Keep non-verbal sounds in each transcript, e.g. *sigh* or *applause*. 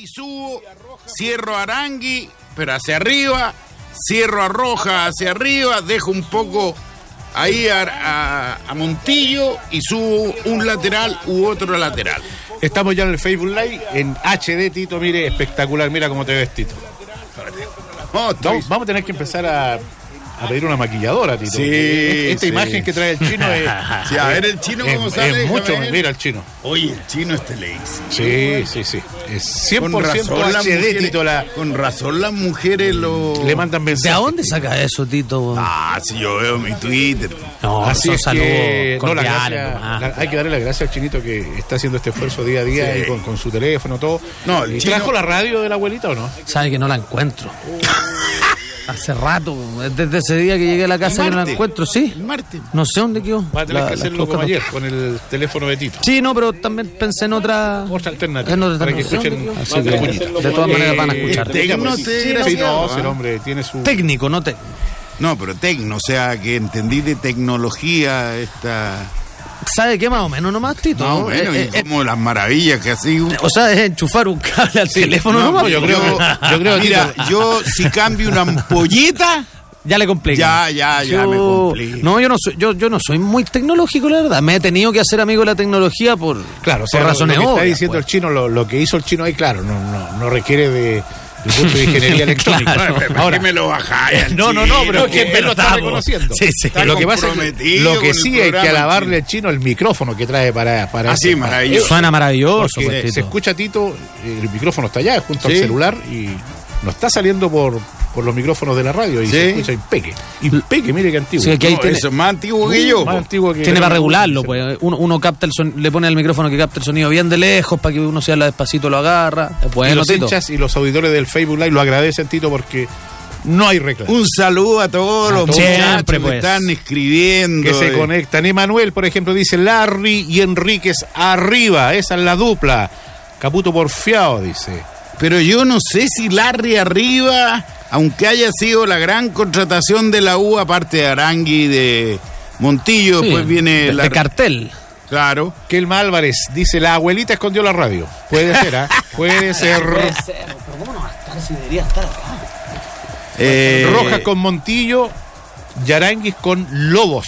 y subo, cierro a Arangui, pero hacia arriba, cierro a Roja hacia arriba, dejo un poco ahí a, a- a Montillo y subo un lateral u otro lateral. Estamos ya en el Facebook Live, en HD, Tito, mire, espectacular, mira cómo te ves, Tito. No, estoy- Vamos, vamos a tener que empezar a, a pedir una maquilladora, Tito. Sí, Esta sí. imagen que trae el chino es... *laughs* Sí, a ver el chino es- cómo es sale. déjame mucho, ver. mira el chino. Oye, el chino este le dice. Sí, sí, sí. Es 100% Con razón, las HD, mujeres, Tito. La, con razón las mujeres lo... le mandan ¿De mensajes. dónde saca eso, Tito? Ah, si yo veo mi Twitter. No, Así es saludos que, no, la gracia- la- hay que darle las gracias al chinito que está haciendo este esfuerzo día a día Sí. y con, con su teléfono, todo. No, el ¿Y chino- ¿Trajo la radio de la abuelita o no? Sabe que no la encuentro. *laughs* Hace rato, desde ese día que llegué a la casa que no la encuentro, sí. El martes. No sé dónde quedó. Va a tener La- que hacerlo como ayer, con el teléfono de Tito. Sí, no, pero también pensé en otra. Otra alternativa. En otra para que escuchen Así que, de todas maneras van a Eh, escuchar. Tecno Sí, te sí, no, el hombre tiene su... Técnico, no te. No, pero tecno, o sea, que entendí de tecnología esta... ¿Sabe qué más o menos nomás, Tito? No, bueno, Eh, y eh, como las maravillas que así... eh, o sea, es enchufar un cable al teléfono No, nomás. no, yo creo, yo creo, mira, Tito- yo si cambio una *laughs* ampolleta, Ya le complica. Ya, ya, ya me complica. No, yo no soy, yo, yo no soy muy tecnológico, la verdad. Me he tenido que hacer amigo de la tecnología por, Claro, o sea, por lo- razones lo que está obvias, diciendo pues. el chino, lo, lo que hizo el chino ahí, claro, no, no, no requiere de, de punto de ingeniería *laughs* electrónica. Claro. ¿para Ahora, qué me lo bajáis? al no, no, no, pero es que él lo está reconociendo. Sí, sí. Está lo que pasa es que lo que sí el hay que alabarle el al chino el micrófono que trae para para Ah, ese- sí, maravilloso. Suena maravilloso, porque se escucha Tito, el micrófono está allá junto Sí. al celular y no está saliendo por, por los micrófonos de la radio y Sí. se escucha impeque. Impeque, mire qué antiguo. Sí, que ahí No, tiene- eso es más antiguo que yo. Más antiguo que Tiene para regularlo, pues. Uno, uno capta el son- le pone al micrófono que capta el sonido bien de lejos para que uno se habla despacito lo agarra. Es y los Tito. hinchas y los auditores del Facebook Live lo agradecen, Tito, porque no hay reclamo. Un saludo a todos A los todos. muchachos Siempre, que pues. están escribiendo. que se eh. conectan. Emanuel, por ejemplo, dice Larry y Enríquez arriba. Esa es la dupla. Caputo porfiado, dice. Pero yo no sé si Larry arriba, aunque haya sido la gran contratación de la U, aparte de Arangui y de Montillo, Sí, después viene de, la... de cartel. Claro. Kelma Álvarez dice, la abuelita escondió la radio. Puede ser, ¿ah? *laughs* Puede ser. Pero ¿cómo no va a estar si debería estar acá? Eh, Rojas con Montillo, Yaranguis con Lobos,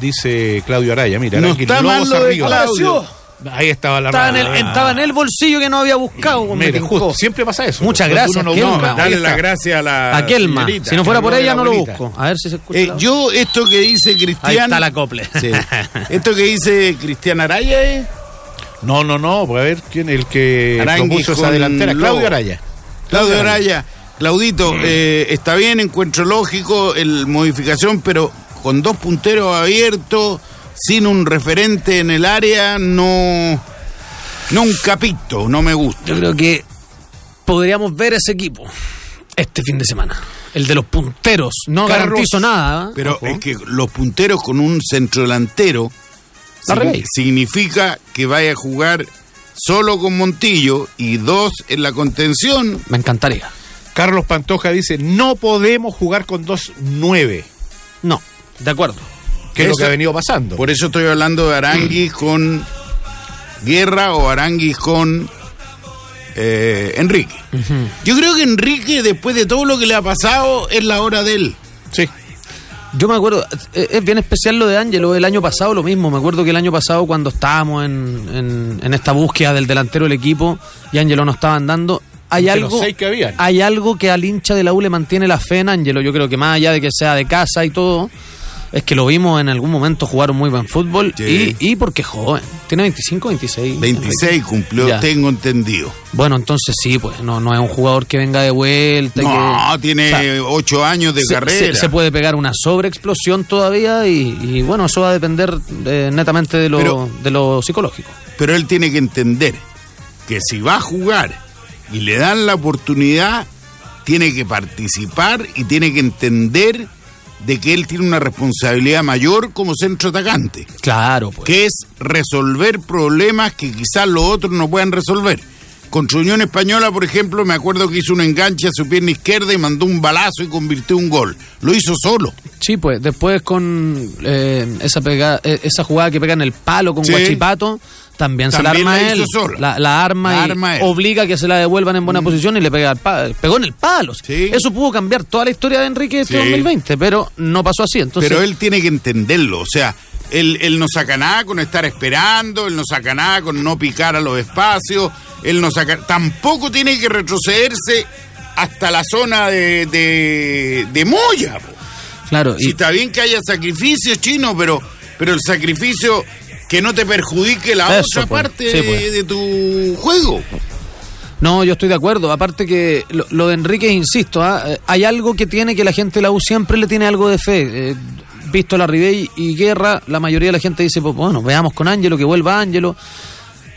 dice Claudio Araya. Mira, No Aranguis, está mal Lobos lo de arriba. Claudio. Ahí estaba la Estaba en, el, estaba en el bolsillo que no había buscado. Mire, justo, siempre pasa eso. Muchas gracias, no No, ahí darle está. las gracias a la A Kelma. señorita. Si no fuera por ella, la no lo busco. A ver si se escucha. Eh, la- yo, esto que dice Ahí Cristian... está la cople. Sí. *laughs* Esto que dice Cristian Araya es... No, no, no, pues a ver quién el que Arangui propuso esa delantera. Claudio Araya. Claudio Araya, Claudito, eh, está bien, encuentro lógico el modificación, pero con dos punteros abiertos, sin un referente en el área, no, no un capito, no me gusta. Yo creo que podríamos ver ese equipo este fin de semana. El de los punteros. No Carlos, garantizo nada. ¿eh? Pero Ojo. es que los punteros con un centro delantero La signi- regué. significa que vaya a jugar solo con Montillo y dos en la contención. Me encantaría. Carlos Pantoja dice, no podemos jugar con dos nueve, No, de acuerdo. Que es lo que ha venido pasando. Por eso estoy hablando de Aranguis con Guerra o Aranguis con eh, Enrique. Yo creo que Enrique, después de todo lo que le ha pasado, es la hora de él. Sí. Yo me acuerdo, eh, es bien especial lo de Ángelo, el año pasado lo mismo, me acuerdo que el año pasado cuando estábamos en, en- en esta búsqueda del delantero del equipo y Ángelo nos estaban dando, hay algo, que hay algo que al hincha de la U le mantiene la fe en Ángelo, yo creo que más allá de que sea de casa y todo, es que lo vimos en algún momento jugar un muy buen fútbol Sí. y, y porque joven, tiene 25, 26. 26 cumplió, Ya. tengo entendido. Bueno, entonces sí, pues no, no es un jugador que venga de vuelta. No, que, tiene o sea, 8 años de se, carrera. se- se puede pegar una sobreexplosión todavía y, y, bueno, eso va a depender eh, netamente de lo, Pero- de lo psicológico. Pero él tiene que entender que si va a jugar y le dan la oportunidad, tiene que participar y tiene que entender de que él tiene una responsabilidad mayor como centro atacante. Claro, pues. que es resolver problemas que quizás los otros no puedan resolver. Contra Unión Española, por ejemplo, me acuerdo que hizo un enganche a su pierna izquierda y mandó un balazo y convirtió un gol. Lo hizo solo. Sí, pues después con eh, esa pega, eh, esa jugada que pega en el palo con Sí. Guachipato, también, se la arma la él. sola. La, la arma La arma él. obliga a que se la devuelvan en buena posición y le pega al pegó en el palo. Sí. Eso pudo cambiar toda la historia de Enrique este Sí. 2020, pero no pasó así. Entonces, Pero él tiene que entenderlo, o sea, él, él no saca nada con estar esperando, él no saca nada con no picar a los espacios, él no saca... Tampoco tiene que retrocederse hasta la zona de, de, de Moya. po. claro, Si y, está bien que haya sacrificios chino, pero, pero el sacrificio que no te perjudique la Eso, otra pues. parte Sí, pues. de tu juego. No, yo estoy de acuerdo. Aparte que lo, lo de Enrique, insisto, ¿ah? Eh, hay algo que tiene que la gente de la U siempre le tiene algo de fe. Eh, visto la Ribey y Guerra, la mayoría de la gente dice, pues bueno, veamos con Ángelo, que vuelva Ángelo.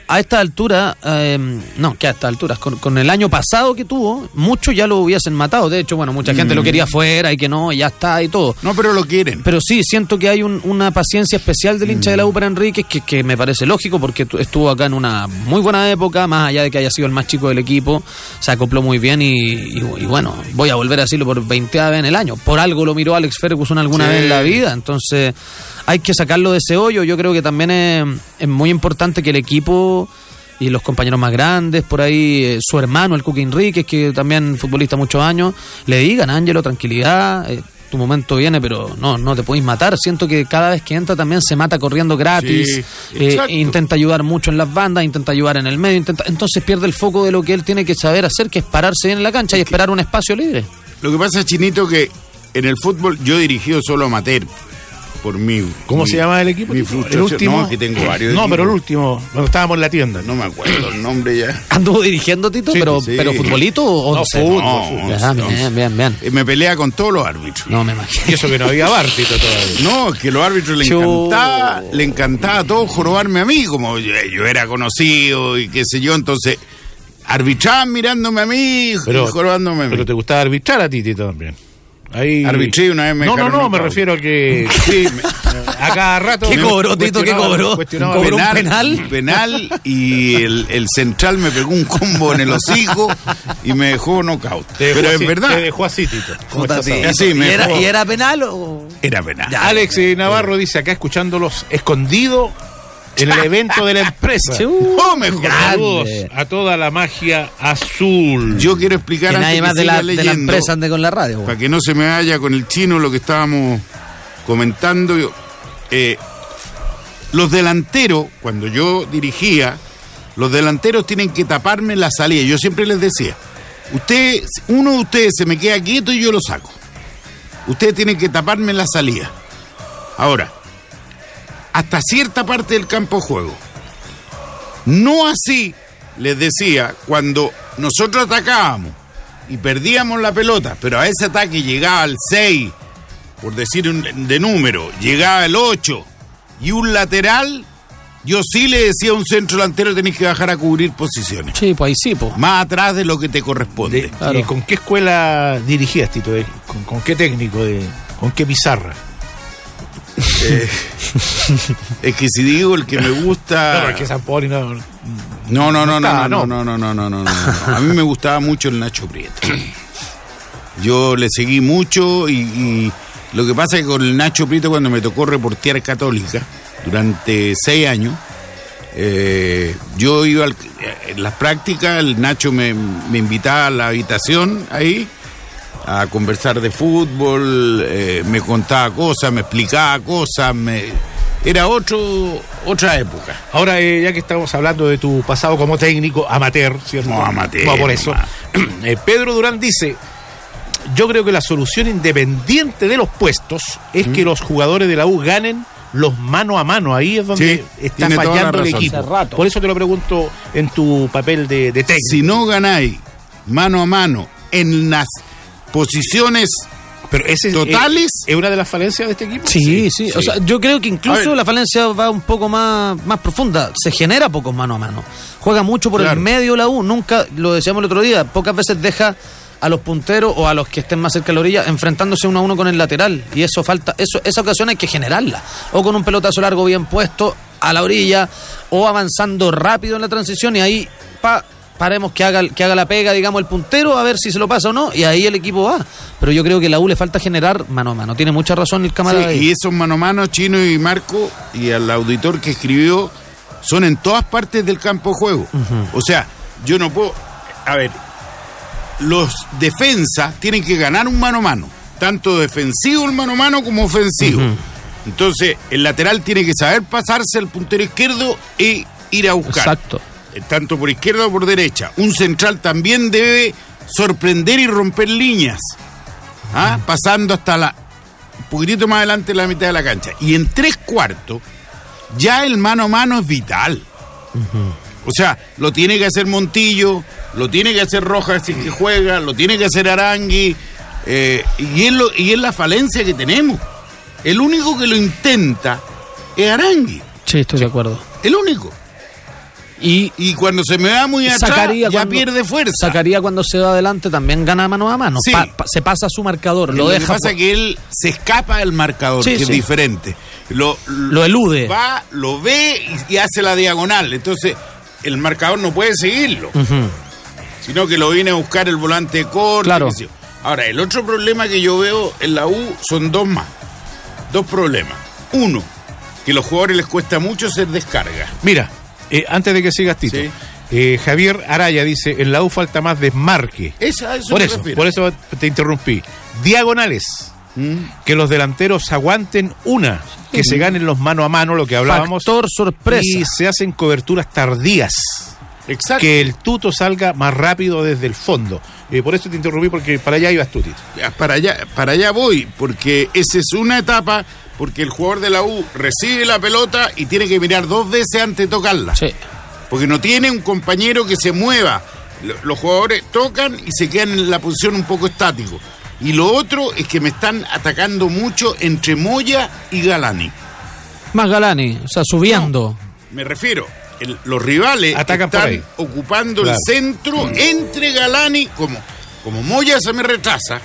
A esta altura, eh, no, que a estas alturas, con, con el año pasado que tuvo, muchos ya lo hubiesen matado. De hecho, bueno, mucha gente lo quería fuera y que no, y ya está y todo. No, pero lo quieren. Pero sí, siento que hay un- una paciencia especial del hincha de Mm. la U para Enríquez que, que me parece lógico porque tu- estuvo acá en una muy buena época, más allá de que haya sido el más chico del equipo, se acopló muy bien y, y- y bueno, voy a volver a decirlo por 20 vez en el año. Por algo lo miró Alex Ferguson alguna Sí. vez en la vida, entonces hay que sacarlo de ese hoyo. Yo creo que también es, es muy importante que el equipo y los compañeros más grandes, por ahí eh, su hermano, el Cuque Enríquez, que también futbolista muchos años, le digan, Ángelo, tranquilidad, eh, tu momento viene, pero no, no te podéis matar. Siento que cada vez que entra también se mata corriendo gratis, Sí, eh, intenta ayudar mucho en las bandas, intenta ayudar en el medio, intenta, entonces pierde el foco de lo que él tiene que saber hacer, que es pararse bien en la cancha y esperar un espacio libre. Lo que pasa, Chinito, que en el fútbol yo he dirigido solo amateur. Por mi. ¿Cómo mi- se llama el equipo? Mi frustración. El último. No, que tengo varios. No, pero el último, cuando estábamos en la tienda. No me acuerdo el nombre ya. ¿Anduvo dirigiendo, Tito? Sí, pero, sí. pero futbolito o No, fútbol, No, fútbol. Ya, once, bien, bien, bien. Eh, Me pelea con todos los árbitros. No me imagino. Y eso que no había bar, Tito, todavía. No, es que los árbitros le encantaba, le encantaba a todos jorobarme a mí, como yo, yo era conocido y qué sé yo, entonces arbitraban mirándome a mí y jorobándome a mí. pero te gustaba arbitrar a ti, Tito, también. Ahí... Arbitré una vez me No, no, no, me refiero a que Sí, me- a cada rato... *laughs* ¿Qué cobró, Tito? ¿Qué cobró? ¿Cobró un penal? penal y el, el central me pegó un combo en el hocico y me dejó knockout. Te dejó Pero es así, verdad, Te dejó así, Tito. ¿Y, era, dejó- ¿Y era penal o...? era penal. Ya. Alex eh, Navarro dice acá escuchándolos escondido en el evento de la empresa. Chu. Oh, mejor. Saludos a toda la magia azul. Yo quiero explicar Que antes nadie que más de la, de la leyendo, empresa ande con la radio. para que no se me vaya con el chino lo que estábamos comentando. yo- eh, los delanteros, cuando yo dirigía, los delanteros tienen que taparme la salida. Yo siempre les decía, usted, uno de ustedes se me queda quieto y yo lo saco. Ustedes tienen que taparme la salida. Ahora, hasta cierta parte del campo de juego. No así, les decía, cuando nosotros atacábamos y perdíamos la pelota, pero a ese ataque llegaba el 6, por decir un- de número, llegaba el 8 y un lateral, yo sí le decía a un centro delantero tenés que bajar a cubrir posiciones. Sí, pues ahí sí, pues. Más atrás de lo que te corresponde. De- Claro. ¿y ¿Con qué escuela dirigías, Tito? De- ¿Con, con qué técnico? De, ¿Con qué pizarra? *laughs* Es que si digo el que me gusta. No, es que San Poli no... No, no, no, no, está, no, no. no, no, no, no, no, no, no. A mí me gustaba mucho el Nacho Prieto. Yo le seguí mucho y, y lo que pasa es que con el Nacho Prieto cuando me tocó reportear Católica durante seis años, eh, yo iba al- en las prácticas, el Nacho me, me invitaba a la habitación ahí a conversar de fútbol, eh, me contaba cosas, me explicaba cosas, me... era otro, otra época. Ahora, eh, ya que estamos hablando de tu pasado como técnico, amateur, ¿cierto? No, amateur, No, por eso. *clears throat* Eh, Pedro Durán dice, yo creo que la solución independiente de los puestos es que los jugadores de la U ganen los mano a mano. Ahí es donde Sí, está fallando el equipo. Rato. Por eso te lo pregunto en tu papel de, de técnico. Si no ganáis mano a mano en las posiciones Pero ese es- ¿Totales? ¿Es, es una de las falencias de este equipo? Sí, sí, O sea, yo creo que incluso la falencia va un poco más, más profunda. Se genera pocos mano a mano. Juega mucho por Claro. el medio la U. Nunca, lo decíamos el otro día, pocas veces deja a los punteros o a los que estén más cerca de la orilla enfrentándose uno a uno con el lateral. Y eso falta, eso, esa ocasión hay que generarla. O con un pelotazo largo bien puesto a la orilla, o avanzando rápido en la transición y ahí pa, paremos que haga, que haga la pega, digamos, el puntero, a ver si se lo pasa o no, y ahí el equipo va. Pero yo creo que la U le falta generar mano a mano. Tiene mucha razón el camarada. y esos mano a mano, Chino y Marco, y al auditor que escribió, son en todas partes del campo de juego. O sea, yo no puedo. A ver, los defensas tienen que ganar un mano a mano, tanto defensivo el mano a mano como ofensivo. Entonces, el lateral tiene que saber pasarse al puntero izquierdo e ir a buscar. Exacto. Tanto por izquierda o por derecha. Un central también debe sorprender y romper líneas. ¿ah? Pasando hasta la. Un poquitito más adelante de la mitad de la cancha. Y en tres cuartos, ya el mano a mano es vital. O sea, lo tiene que hacer Montillo, lo tiene que hacer Rojas si que juega, lo tiene que hacer Arangui. eh, y, es lo- y es la falencia que tenemos. El único que lo intenta es Arangui. Sí, estoy de acuerdo. El único. Y Y cuando se me va muy atrás, Sacaría ya cuando- pierde fuerza. Sacaría cuando se va adelante también gana mano a mano. Sí. Pa- pa- se pasa su marcador, lo lo que deja pasa es que él se escapa del marcador, Sí, que es diferente. Lo, Lo elude. Va, lo ve y, y hace la diagonal. Entonces, el marcador no puede seguirlo. Sino que lo viene a buscar el volante de corte. Claro. Ahora, el otro problema que yo veo en la U son dos más. Dos problemas. Uno, que a los jugadores les cuesta mucho hacer descarga. Mira, eh, antes de que sigas, Tito, Sí. eh, Javier Araya dice: en la U falta más desmarque. Esa, eso Por eso, refiero. por eso te interrumpí. Diagonales. Mm. Que los delanteros aguanten una, que se ganen los mano a mano, lo que hablábamos. Factor sorpresa. Y se hacen coberturas tardías. Exacto. Que el tuto salga más rápido desde el fondo. Eh, por eso te interrumpí, porque para allá ibas tú, Tito. Ya, Para allá, para allá voy, porque esa es una etapa, porque el jugador de la U recibe la pelota y tiene que mirar dos veces antes de tocarla. Sí. Porque no tiene un compañero que se mueva. Lo- Los jugadores tocan y se quedan en la posición un poco estático. Y lo otro es que me están atacando mucho entre Moya y Galani. Más Galani, o sea, subiendo. Me refiero, el- los rivales Atacan están ocupando Claro. el centro entre Galani, como, como Moya se me retrasa,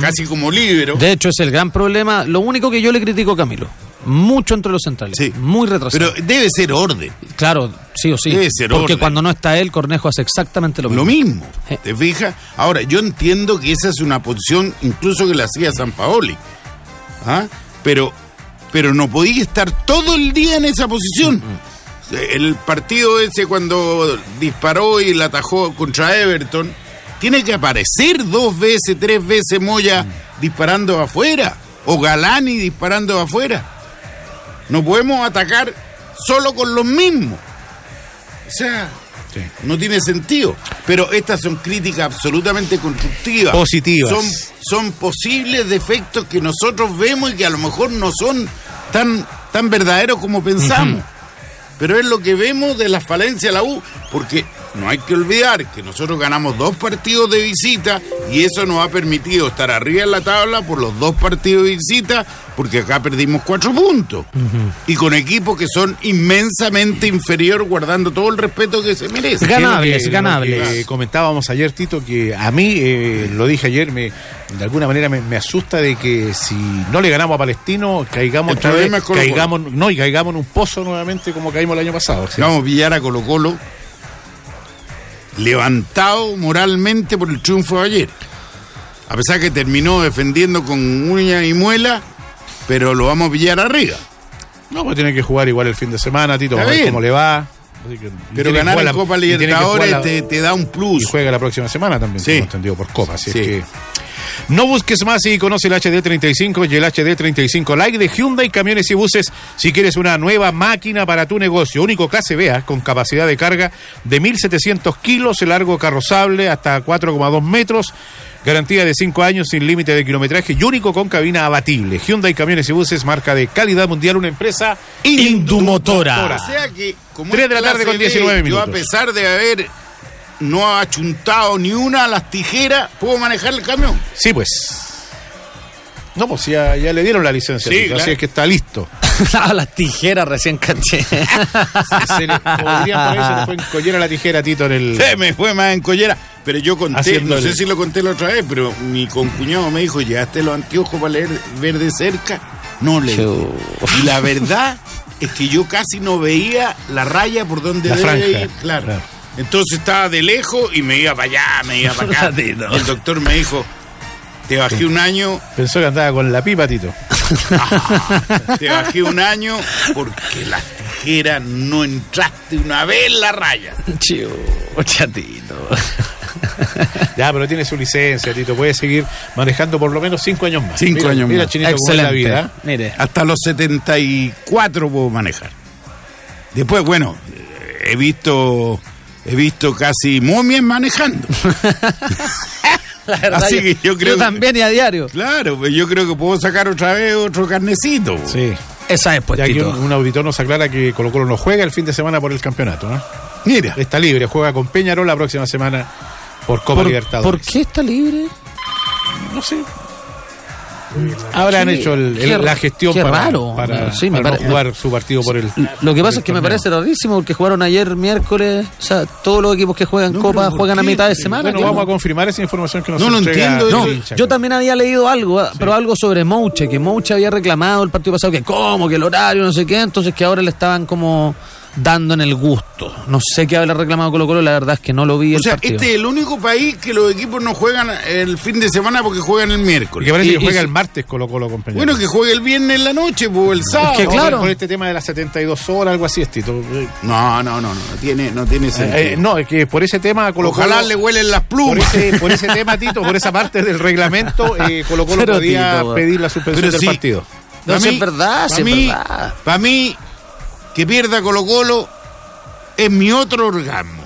casi como líbero. De hecho, es el gran problema. Lo único que yo le critico a Camilo. Mucho entre los centrales. Sí. Muy retrasado. Pero debe ser orden. claro, sí o sí. Debe ser Porque orden. cuando no está él, Cornejo hace exactamente lo mismo. Lo mismo, Eh. ¿te fijas? Ahora, yo entiendo que esa es una posición incluso que la hacía San Paoli. ¿Ah? Pero, pero no podía estar todo el día en esa posición. El partido ese cuando disparó y la atajó contra Everton, tiene que aparecer dos veces, tres veces Moya disparando afuera. O Galani disparando afuera. No podemos atacar solo con los mismos. O sea, no tiene sentido. Pero estas son críticas absolutamente constructivas. Positivas. Son, son posibles defectos que nosotros vemos y que a lo mejor no son tan, tan verdaderos como pensamos. Pero es lo que vemos de la falencia de la U, porque no hay que olvidar que nosotros ganamos dos partidos de visita y eso nos ha permitido estar arriba en la tabla por los dos partidos de visita, porque acá perdimos cuatro puntos. Y con equipos que son inmensamente inferior, guardando todo el respeto que se merece. Ganables, Que ganables. que comentábamos ayer, Tito, que a mí, eh, lo dije ayer, me, de alguna manera me, me asusta de que si no le ganamos a Palestino, caigamos otra vez, caigamos, no, y caigamos en un pozo nuevamente como caímos el año pasado. ¿sí? Vamos a pillar a Colo Colo levantado moralmente por el triunfo de ayer. A pesar que terminó defendiendo con uña y muela, pero lo vamos a pillar arriba. No, pues tiene que jugar igual el fin de semana, Tito, Está a ver bien. cómo le va. Así que- y Pero ganar en la- Copa y Libertadores la- te, te da un Y plus. juega la próxima semana también, Sí. tengo entendido, por Copa. Así Sí. es que. No busques más y conoce el HD35 y el HD35 Like de Hyundai Camiones y Buses si quieres una nueva máquina para tu negocio. Único clase B con capacidad de carga de 1700 kilos, largo carrozable hasta 4,2 metros. Garantía de 5 años sin límite de kilometraje y único con cabina abatible. Hyundai Camiones y Buses, marca de calidad mundial, una empresa Indumotora. O sea que, como Tres es de la tarde con B, 19 Yo, minutos. a pesar de haber no achuntado ni una a las tijeras, puedo manejar el camión. Sí, pues. No, pues ya, ya le dieron la licencia, Sí, así es que está listo. *laughs* Ah, las tijeras recién caché. Se le, por fue en collera la tijera Tito en el. Se me fue más en collera. Pero yo conté, no sé si lo conté la otra vez, pero mi concuñado me dijo, ¿llegaste los anteojos para leer ver de cerca? No le. Y la verdad es que yo casi no veía la raya por donde La debe franja, ir. Claro. claro. Entonces estaba de lejos y me iba para allá, me iba para acá. *laughs* El doctor me dijo, te bajé un año, Pensó que andaba con la pipa, Tito. te bajé un año porque las extranjera no entraste una vez en la raya. Chiu, chatito. Ya, pero tiene su licencia, Tito. Puede seguir manejando por lo menos cinco años más. Cinco Mira, años mira, más. Chinito, cómo es la Excelente. vida. ¿eh? Mire. Hasta los 74 puedo manejar. Después, bueno, eh, he visto he visto casi momias manejando. *laughs* La verdad, Así que yo creo que- también y a diario. Claro, pues yo creo que puedo sacar otra vez otro carnecito. Sí. Esa es, pues, Ya Tito. un, un auditor nos aclara que Colo Colo no juega el fin de semana por el campeonato, ¿no? Mira, Está libre, juega con Peñarol la próxima semana por Copa ¿Por, Libertadores. ¿Por qué está libre? No sé. Habrán Qué- hecho el- el- qué la gestión qué para, raro. para- Sí, me para no pare- jugar su partido por el. Lo que pasa es que me parece rarísimo porque jugaron ayer miércoles. O sea, todos los equipos que juegan No, Copa pero ¿por juegan a mitad de semana. Bueno, ¿qué vamos no? a confirmar esa información que nos No lo entiendo, No, hincha. yo también había leído algo, ah, pero algo sobre Mouche, que Mouche había reclamado el partido pasado que cómo, que el horario, no sé qué, entonces que ahora le estaban como dando en el gusto. No sé qué habrá reclamado Colo Colo, la verdad es que no lo vi o el sea, partido. este es el único país que los equipos no juegan el fin de semana porque juegan el miércoles. parece Y- que juega el martes Colo Colo con Peñarol. Bueno, que juegue el viernes en la noche, pues el sábado. que No, claro. Por este tema de las 72 horas, algo así, es Tito. Eh, No, no, no, no, tiene, no tiene sentido. eh, no, es que por ese tema Colo Ojalá Colo- le huelen las Por plumas. ese, por ese tema, Tito, por esa parte del reglamento, eh, Colo Colo Pero, podía Tito, pedir la suspensión Pero del sí. partido. No, mí- es verdad, es mí- verdad. Para mí, que pierda Colo Colo es mi otro orgasmo.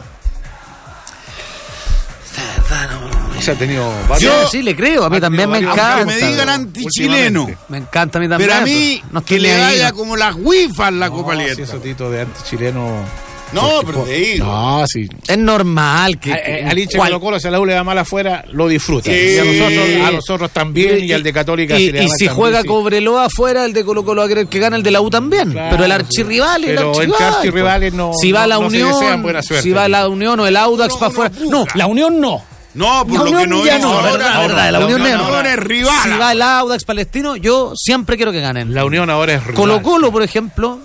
O sea, ha tenido Sí, varios. sí, le creo, a mí también me encanta. Me digan antichileno. Me encanta a mí también. Pero a mí, no que le no. como las wifas la Copa No, sí, Libertadores. eso, Tito, de antichileno. No, Porque, pero te digo. No, sí. Es normal que. Que- a- Al hincha Colo Colo, si a la U le da mal afuera, lo disfruta. Sí. Y a nosotros, a nosotros también, y, al de Católica y, si le da y mal si también, juega sí. Cobreloa afuera, el de Colo Colo va a querer que gane el de la U también. Claro, pero el archirrival, el archirrival. pues. no- Si va no- la no se Unión, desean buena suerte. si va la Unión o el Audax No, para afuera. No, la Unión no. No, por La lo que Unión no ya hizo no, ahora. verdad, no, verdad, la no, Unión no, es- no, es rival. Si va el Audax palestino, yo siempre quiero que ganen. La Unión ahora es rival. Colo Colo, por ejemplo,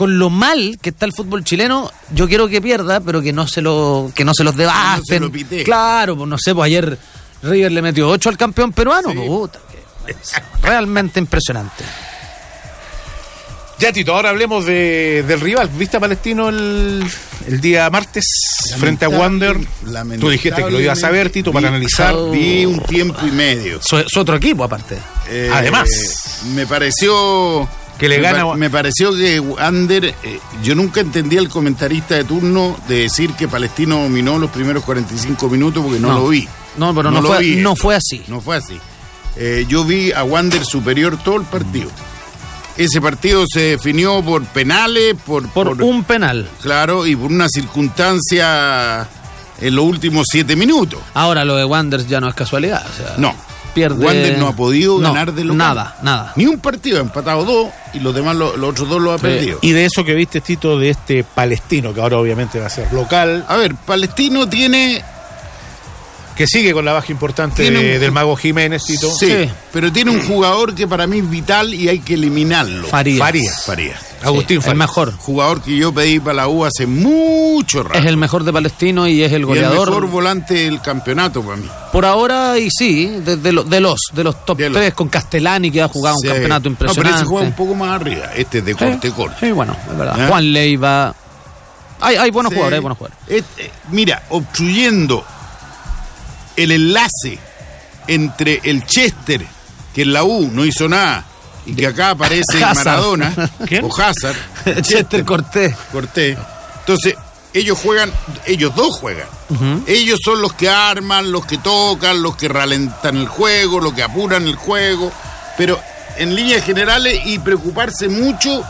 con lo mal que está el fútbol chileno, yo quiero que pierda, pero que no se lo, que no se los devasten. No se lo pitee. Claro, pues no sé, pues ayer River le metió 8 al campeón peruano. pues, puta, que- realmente impresionante. Ya, Tito, ahora hablemos de, del rival. ¿Viste a Palestino el, el día martes frente a Wander? Tú dijiste que lo ibas a ver, Tito, para Vi- analizar. Vi un tiempo y medio. Su, su otro equipo, aparte. Eh, Además. me pareció Que le me gana- pa- Me pareció que Ander, eh, yo nunca entendí al comentarista de turno de decir que Palestino dominó los primeros 45 minutos porque no, No. lo vi. No, pero no, lo fue, vi no fue así. No fue así. Eh, yo vi a Wander superior todo el partido. Ese partido se definió por penales, por, Por, por- un penal. claro, y por una circunstancia en los últimos siete minutos. Ahora lo de Wanders ya no es casualidad. o sea, No. Pierde. Wander no ha podido No, ganar de local. Nada, nada. Ni un partido, ha empatado dos y los demás, lo- los otros dos los ha perdido. Y de eso que viste, Tito, de este palestino, que ahora obviamente va a ser local, A ver, Palestino tiene. que sigue con la baja importante de- del mago Jiménez, Tito. Sí, Sí. pero tiene un jugador que para mí es vital y hay que eliminarlo. Farías. Farías. Farías. Agustín Sí, el mejor. Jugador que yo pedí para la U hace mucho rato. Es el mejor de Palestino y es el Y el goleador. mejor volante del campeonato para mí. Por ahora, y sí, de, de lo- de los de los top De los- 3 con Castellani, que ha jugado Sí. un campeonato No, pero impresionante. ese juega un poco más arriba. Este es de corte Sí, corte. Sí, bueno, es verdad. ¿Eh? Juan Leiva. Hay, hay buenos Sí. jugadores, hay buenos jugadores. Es- eh, mira, obstruyendo el enlace entre el Chester, que en la U no hizo nada, y que acá aparece. *laughs* Maradona, ¿Quién? o Hazard, Chester Cortés. Cortés. Entonces, ellos juegan, ellos dos juegan. Ellos son los que arman, los que tocan, los que ralentan el juego, los que apuran el juego. Pero en líneas generales y preocuparse mucho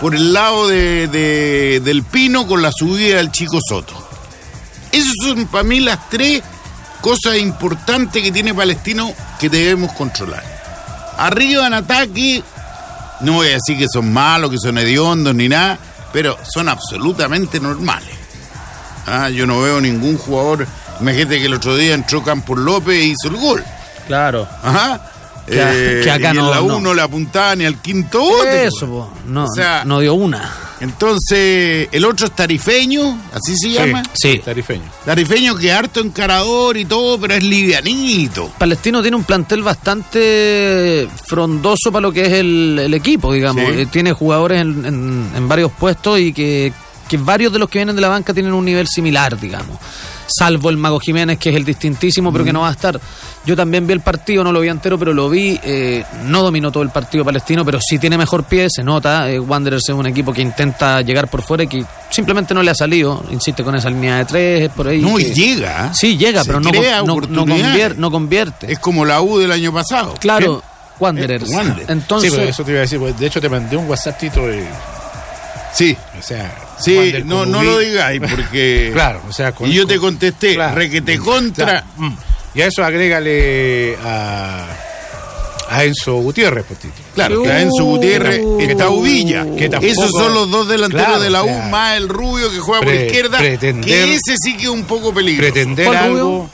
por el lado de, de- del Pino con la subida del Chico Soto. Esas son para mí las tres cosas importantes que tiene Palestino que debemos controlar. Arriba en ataque, no voy a decir que son malos, que son hediondos ni nada, pero son absolutamente normales. Ah, yo no veo ningún jugador. Imagínate que el otro día entró Campos López e hizo el gol. Claro. Ajá. Que- que acá y en no- la no. uno le apuntaba ni al quinto bote. Eso, pues. po. No, O sea- no dio una. Entonces, el otro es tarifeño, así se llama. Sí. Tarifeño. Tarifeño que es harto encarador y todo, pero es livianito. Palestino tiene un plantel bastante frondoso para lo que es el, el equipo, digamos. Sí. Eh, tiene jugadores en, en- en varios puestos y que, que varios de los que vienen de la banca tienen un nivel similar, digamos. Salvo el Mago Jiménez, que es el distintísimo, pero que no va a estar. Yo también vi el partido, no lo vi entero, pero lo vi. eh, no dominó todo el partido palestino, pero sí tiene mejor pie, se nota. Eh, Wanderers es un equipo que intenta llegar por fuera y que simplemente no le ha salido. Insiste con esa línea de tres, por ahí. No, y llega. ¿eh? Sí, llega, Se pero no, no, no, convier- no convierte. Es como la U del año pasado. Claro, Wanderers. Eh, Wanderers. Entonces, sí, pero eso te iba a decir. pues, de hecho, te mandé un WhatsApp, Tito. y- Sí, o sea, sí, no, no lo digáis porque... *laughs* Claro, o sea, con- y yo te con- contesté, Claro. requete contra... Claro, mm. Y a eso agrégale a, a Enzo Gutiérrez, pues, Tito. Claro, que a Enzo Gutiérrez Uh, está Uvilla. que tampoco- Esos son los dos delanteros Claro, de la o U, sea, más el rubio que juega por pre- izquierda. pretender- que ese sí que es un poco peligroso. Pretender ¿Cuál algo. Rubio?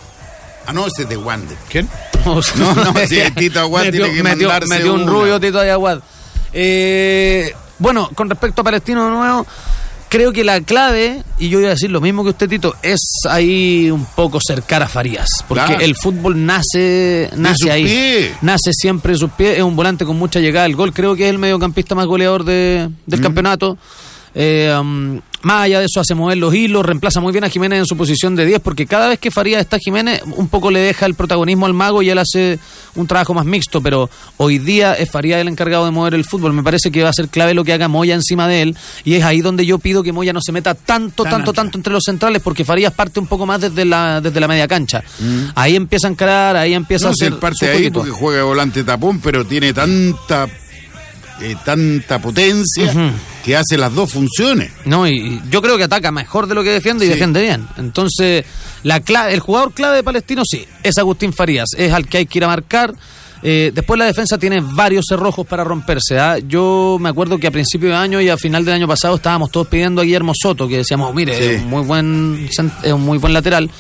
Ah, no, ese es de Wander. ¿Quién? No, *laughs* no, sí, Tito Aguad metió, tiene que metió- mandarse metió un una. rubio Tito de Aguad. Eh, bueno, con respecto a Palestino de nuevo, creo que la clave, y yo voy a decir lo mismo que usted, Tito, es ahí un poco cercar a Farías. Porque Claro. el fútbol nace, nace ahí. Nace siempre de sus pies. Es un volante con mucha llegada al gol. Creo que es el mediocampista más goleador de- del campeonato. Eh, um, más allá de eso, hace mover los hilos, reemplaza muy bien a Jiménez en su posición de 10, porque cada vez que Farías está Jiménez, un poco le deja el protagonismo al mago y él hace un trabajo más mixto, pero hoy día es Farías el encargado de mover el fútbol. Me parece que va a ser clave lo que haga Moya encima de él, y es ahí donde yo pido que Moya no se meta tanto, Tan tanto, tanto entre los centrales, porque Farías parte un poco más desde la, desde la media cancha. Ahí empieza a encarar, ahí empieza Mm. No a hacer parte su ahí porque juega volante tapón, pero tiene tanta eh, tanta potencia que hace las dos funciones. No, y y yo creo que ataca mejor de lo que defiende y Sí. defiende bien. Entonces, la clave, el jugador clave de Palestino sí, es Agustín Farías, es al que hay que ir a marcar. Eh, después la defensa tiene varios cerrojos para romperse. ¿ah? Yo me acuerdo que a principio de año y a final del año pasado estábamos todos pidiendo a Guillermo Soto, que decíamos, mire, Sí. es un muy buen es un muy buen lateral.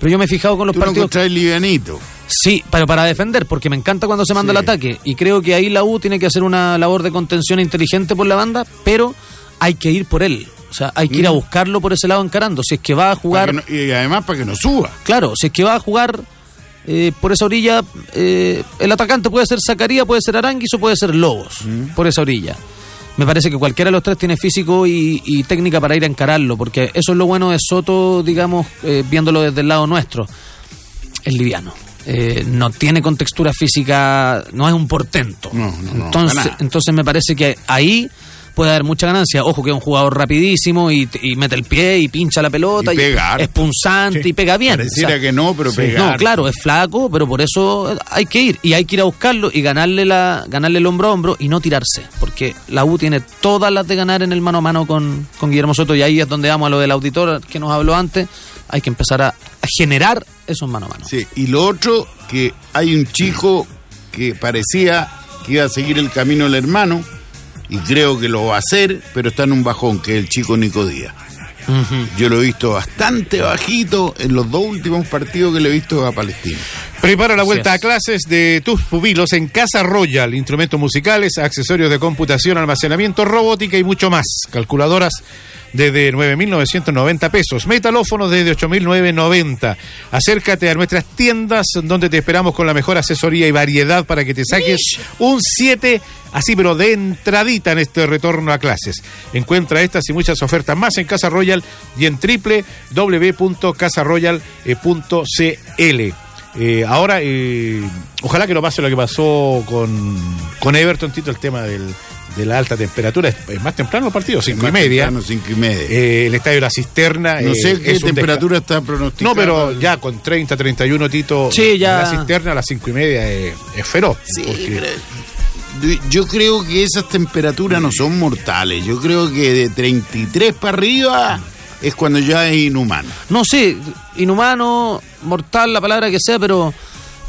Pero yo me he fijado con los Tú partidos. livianito. Sí, pero para defender, porque me encanta cuando se manda Sí. el ataque. Y creo que ahí la U tiene que hacer una labor de contención inteligente por la banda, pero hay que ir por él. O sea, hay que ir a buscarlo por ese lado encarando. Si es que va a jugar, no- y además para que no suba. claro, si es que va a jugar eh, por esa orilla, eh, el atacante puede ser Zacarías, puede ser Aranguis o puede ser Lobos, por esa orilla. Me parece que cualquiera de los tres tiene físico y, y técnica para ir a encararlo, porque eso es lo bueno de Soto, digamos, eh, viéndolo desde el lado nuestro. Es liviano. Eh, no tiene contextura física, no es un portento. No, no, no, entonces, entonces me parece que ahí puede haber mucha ganancia. Ojo que es un jugador rapidísimo y, y mete el pie y pincha la pelota Y pega es punzante Sí. y pega bien. Pareciera O sea, que no, pero sí. pega. no, claro, es flaco, pero por eso hay que ir. Y hay que ir a buscarlo y ganarle la ganarle el hombro a hombro y no tirarse. Porque la U tiene todas las de ganar en el mano a mano con, con Guillermo Soto. Y ahí es donde vamos a lo del auditor que nos habló antes. Hay que empezar a, a generar esos mano a mano. Sí, y lo otro, que hay un chico que parecía que iba a seguir el camino del hermano, y creo que lo va a hacer, pero está en un bajón, que es el chico Nico Díaz. Yo lo he visto bastante bajito en los dos últimos partidos que le he visto a Palestina. Prepara la vuelta a es. clases de tus pupilos en Casa Royal. Instrumentos musicales, accesorios de computación, almacenamiento, robótica y mucho más. Calculadoras desde 9.990 pesos. Metalófonos desde 8.990. Acércate a nuestras tiendas donde te esperamos con la mejor asesoría y variedad para que te saques un 7 así pero de entradita en este retorno a clases. Encuentra estas y muchas ofertas más en Casa Royal y en www.casaroyal.cl. Eh, ahora, eh, ojalá que no pase lo que pasó con, con Everton, Tito, el tema del, de la alta temperatura. Es, es más temprano el partido, cinco y media. temprano, cinco y media. Eh, el estadio de la cisterna. no eh, sé qué es un temperatura está pronosticada. no, pero ya con 30, 31, Tito, Sí, ya. la cisterna a las cinco y media es, es feroz. Sí, porque- pero yo- yo creo que esas temperaturas no son mortales. Yo creo que de 33 para arriba es cuando ya es inhumano. No sé, inhumano, mortal, la palabra que sea, pero,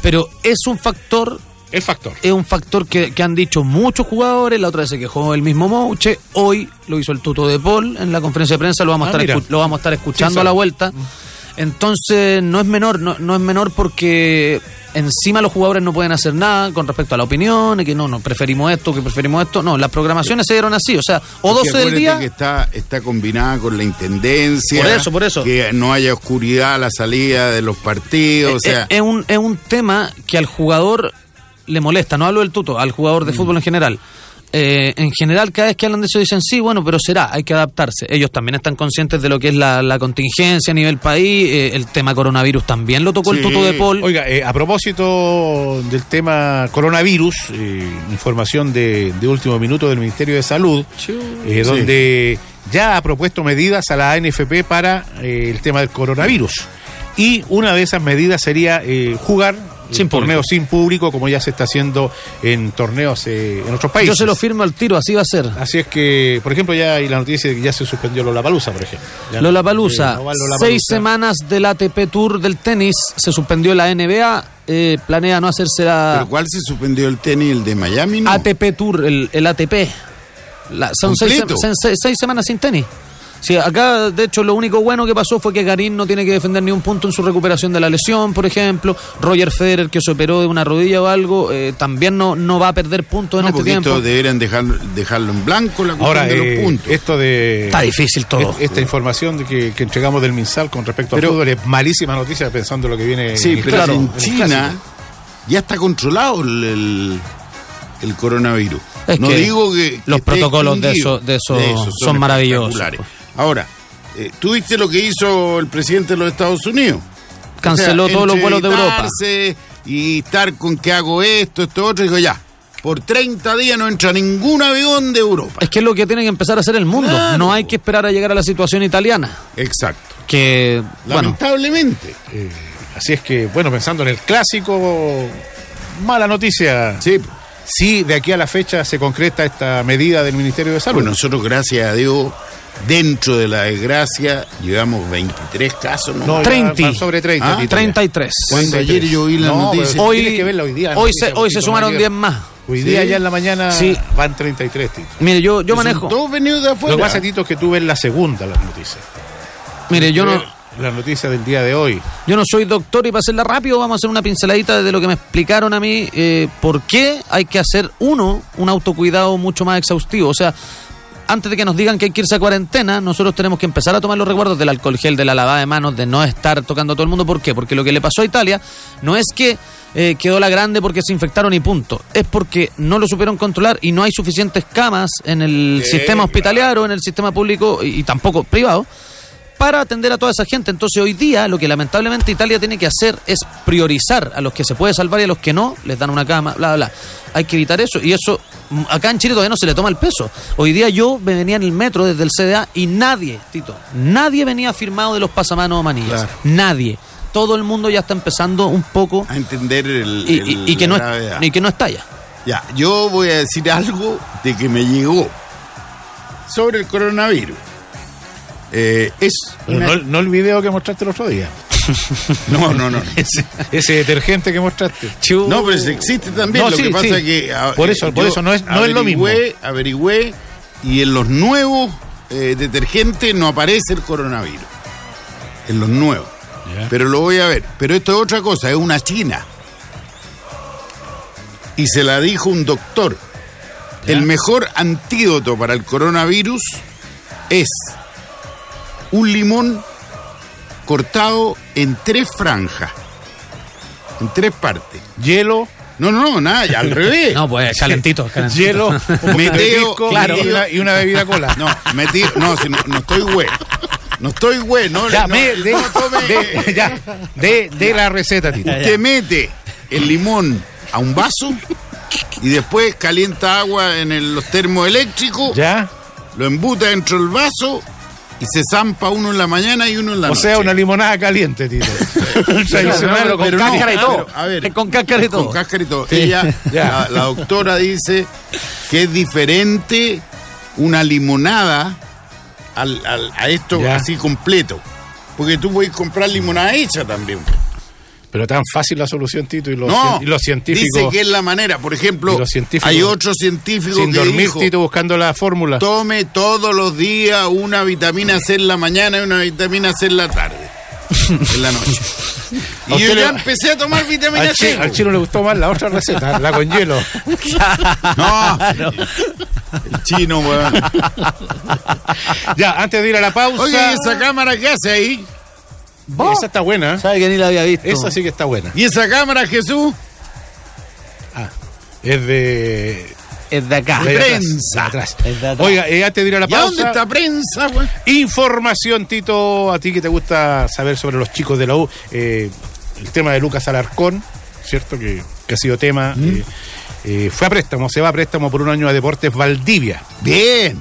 pero es un factor el factor. es un factor que, que han dicho muchos jugadores. La otra vez se quejó el mismo Mouche. Hoy lo hizo el tuto de Paul en la conferencia de prensa. Lo vamos, a, Ah, estar, lo vamos a estar escuchando Sí, a la vuelta. Entonces, no es menor, no, no es menor porque encima los jugadores no pueden hacer nada con respecto a la opinión, y que no, no, preferimos esto, que preferimos esto. No, las programaciones se dieron así, o sea, o Porque 12 del día. que está, está combinada con la intendencia. Por eso, por eso. Que no haya oscuridad a la salida de los partidos. o Eh, sea, eh, es, un, es un tema que al jugador le molesta, no hablo del tuto, al jugador Mm. de fútbol en general. Eh, en general, cada vez que hablan de eso dicen, sí, bueno, pero será, hay que adaptarse. Ellos también están conscientes de lo que es la, la contingencia a nivel país, eh, el tema coronavirus también lo tocó el tuto de Paul. Oiga, eh, a propósito del tema coronavirus, información de, de último minuto del Ministerio de Salud, donde ya ha propuesto medidas a la ANFP para el tema del coronavirus. Y una de esas medidas sería eh, jugar Sin sin torneos sin público, como ya se está haciendo en torneos eh, en otros países. Yo se lo firmo al tiro, así va a ser. Así es que, por ejemplo, ya hay la noticia de que ya se suspendió Lollapalooza, por ejemplo. Ya Palusa, eh, no Lollapalooza. seis semanas del ATP Tour del tenis, se suspendió la NBA, eh, planea no hacerse la ¿Pero cuál se suspendió el tenis? ¿El de Miami? No. ATP Tour, el, el ATP. La- son seis semanas sin tenis. Sí, acá, de hecho, lo único bueno que pasó fue que Garín no tiene que defender ni un punto en su recuperación de la lesión, por ejemplo. Roger Federer, que se operó de una rodilla o algo, eh, también no, no va a perder puntos en No, este tiempo. esto deberían dejar, dejarlo en blanco la cuestión Ahora, de eh, los puntos. esto de... Está difícil todo. est- Esta información de que, que entregamos del MinSal con respecto Pero- al fútbol es malísima noticia pensando lo que viene Sí, en pero claro, en China ya está controlado el, el, el coronavirus. Es no que digo que, que los protocolos de eso- de eso son maravillosos. Ahora, eh, tú viste lo que hizo el presidente de los Estados Unidos. Canceló O sea, todos los vuelos de Europa. Y estar con que hago esto, esto, otro. Dijo ya, por 30 días no entra ningún avión de Europa. Es que es lo que tiene que empezar a hacer el mundo. Claro. No hay que esperar a llegar a la situación italiana. Exacto. Que, bueno, Lamentablemente. Eh, así es que, bueno, pensando en el clásico, mala noticia. Sí. Si de aquí a la fecha se concreta esta medida del Ministerio de Salud. Bueno, nosotros, gracias a Dios, dentro de la desgracia, llevamos 23 casos. ¿no? no, ya 30. van sobre 30. Ah, Tito, ya. 33. Cuando ayer yo vi la No, noticia. Hoy, tienes que verla hoy día, hoy noticia, se, hoy se sumaron ayer. 10 más. Hoy Sí. día ya en la mañana Sí. van 33, Tito. Mire, yo, yo manejo. Todos venidos de Lo afuera. que pasa, Tito, es que tú ves la segunda las noticias. Mire, yo no, La noticia del día de hoy. yo no soy doctor y para hacerla rápido vamos a hacer una pinceladita de lo que me explicaron a mí. eh, ¿Por qué hay que hacer, uno, un autocuidado mucho más exhaustivo? O sea, antes de que nos digan que hay que irse a cuarentena, nosotros tenemos que empezar a tomar los recuerdos del alcohol gel, de la lavada de manos, de no estar tocando a todo el mundo. ¿Por qué? Porque lo que le pasó a Italia no es que eh, quedó la grande porque se infectaron y punto. Es porque no lo supieron controlar y no hay suficientes camas en el Sí, sistema hospitalario, en el sistema público y, y tampoco privado para atender a toda esa gente. Entonces hoy día lo que lamentablemente Italia tiene que hacer es priorizar a los que se puede salvar y a los que no, les dan una cama, bla, bla, bla. Hay que evitar eso y eso mm, acá en Chile todavía no se le toma el peso. Hoy día yo me venía en el metro desde el CDA y nadie, Tito, nadie venía firmado de los pasamanos o manillas. Claro. Nadie. Todo el mundo ya está empezando un poco A entender el, y, el- y- y que no, gravedad. y que no estalla. Ya, yo voy a decir algo de que me llegó sobre el coronavirus. Eh, es una- no, no el video que mostraste el otro día. *laughs* no, no, no. *laughs* Ese, ese detergente que mostraste. No, pero existe también. No, lo sí, que pasa sí. es que. ah, Por eso- eh, por eso no es- no es lo mismo. averigüé- Averigüé y en los nuevos eh, detergentes no aparece el coronavirus. En los nuevos. Pero lo voy a ver. Pero esto es otra cosa, es una china. Y se la dijo un doctor. El mejor antídoto para el coronavirus es un limón cortado en tres franjas. En tres partes. Hielo, No, no, no, nada, ya al *laughs* revés. No, pues calentito, calentito. hielo, *laughs* un Meteo, claro. y, una, y una bebida cola. No, metí, no, si no, no estoy güey. No estoy güey, no, Ya, no, me- de, no tome- de- ya, de, de la receta, Tito. Usted mete el limón a un vaso y después calienta agua en el- los termoeléctricos, ¿Ya? lo embuta dentro del vaso y se zampa uno en la mañana y uno en la O noche. sea, una limonada caliente, Tito. *laughs* *laughs* Tradicional, pero con pero no. cáscara pero, a ver, con cáscara y todo. Con cáscara y todo. Ella, la, la doctora dice que es diferente una limonada al- al- a esto Ya. así completo. Porque tú puedes comprar limonada hecha también. Pero tan fácil la solución, Tito, y los, no, y los científicos dice que es la manera. Por ejemplo, Y los científicos- hay otro científico sin que dormir, dijo, Tito, buscando la fórmula. tome todos los días una vitamina C en la mañana y una vitamina C en la tarde. en la noche. *laughs* ¿A Y yo ya empecé a tomar *laughs* vitamina Al, chi- C. al chino le gustó más la otra receta, la con hielo. *laughs* No, el chino, weón. Ya, antes de ir a la pausa. Oye, ¿y esa cámara qué hace ahí? Esa está buena. ¿Sabe que ni la había visto? Esa sí que está buena. ¿Y esa cámara, Jesús? Es de. Es de acá. De prensa. atrás. Es de atrás. Oiga, eh, antes de ir a la ¿Y pausa. dónde está prensa, weón? Información, Tito, a ti que te gusta saber sobre los chicos de la U. eh, el tema de Lucas Alarcón, ¿cierto? Que, que ha sido tema. Mm. eh, eh, fue a préstamo, se va a préstamo por un año a Deportes Valdivia. Bien.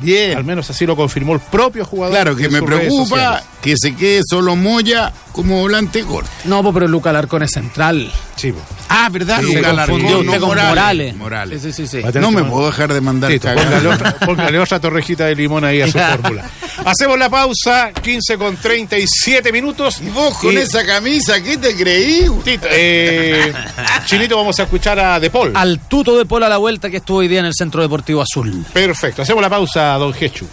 Al Bien. menos así lo confirmó el propio jugador. Claro, que me preocupa que se quede solo Moya como volante corto. No, pero Luca Alarcón es central. Sí, po. Ah, ¿verdad? Confundió Alarcón, no con Morales. Morales. Sí, sí, sí. sí. No me puedo dejar de mandar cagada. póngale otra, póngale otra torrejita de limón ahí a su *laughs* fórmula. Hacemos la pausa, 15 con 37 minutos. Y vos con esa camisa, ¿qué te creí? Tito, eh, Chinito, vamos a escuchar a De Paul. Al tuto de Pola a la vuelta que estuvo hoy día en el Centro Deportivo Azul. Perfecto, hacemos la pausa, don Jechu.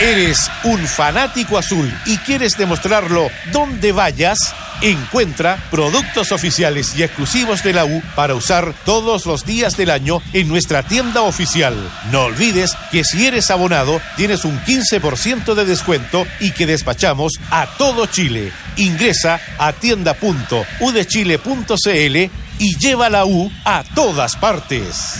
¿Eres un fanático azul y quieres demostrarlo donde vayas? Encuentra productos oficiales y exclusivos de la U para usar todos los días del año en nuestra tienda oficial. No olvides que si eres abonado tienes un 15% de descuento y que despachamos a todo Chile. Ingresa a tienda.udechile.cl y lleva la U a todas partes.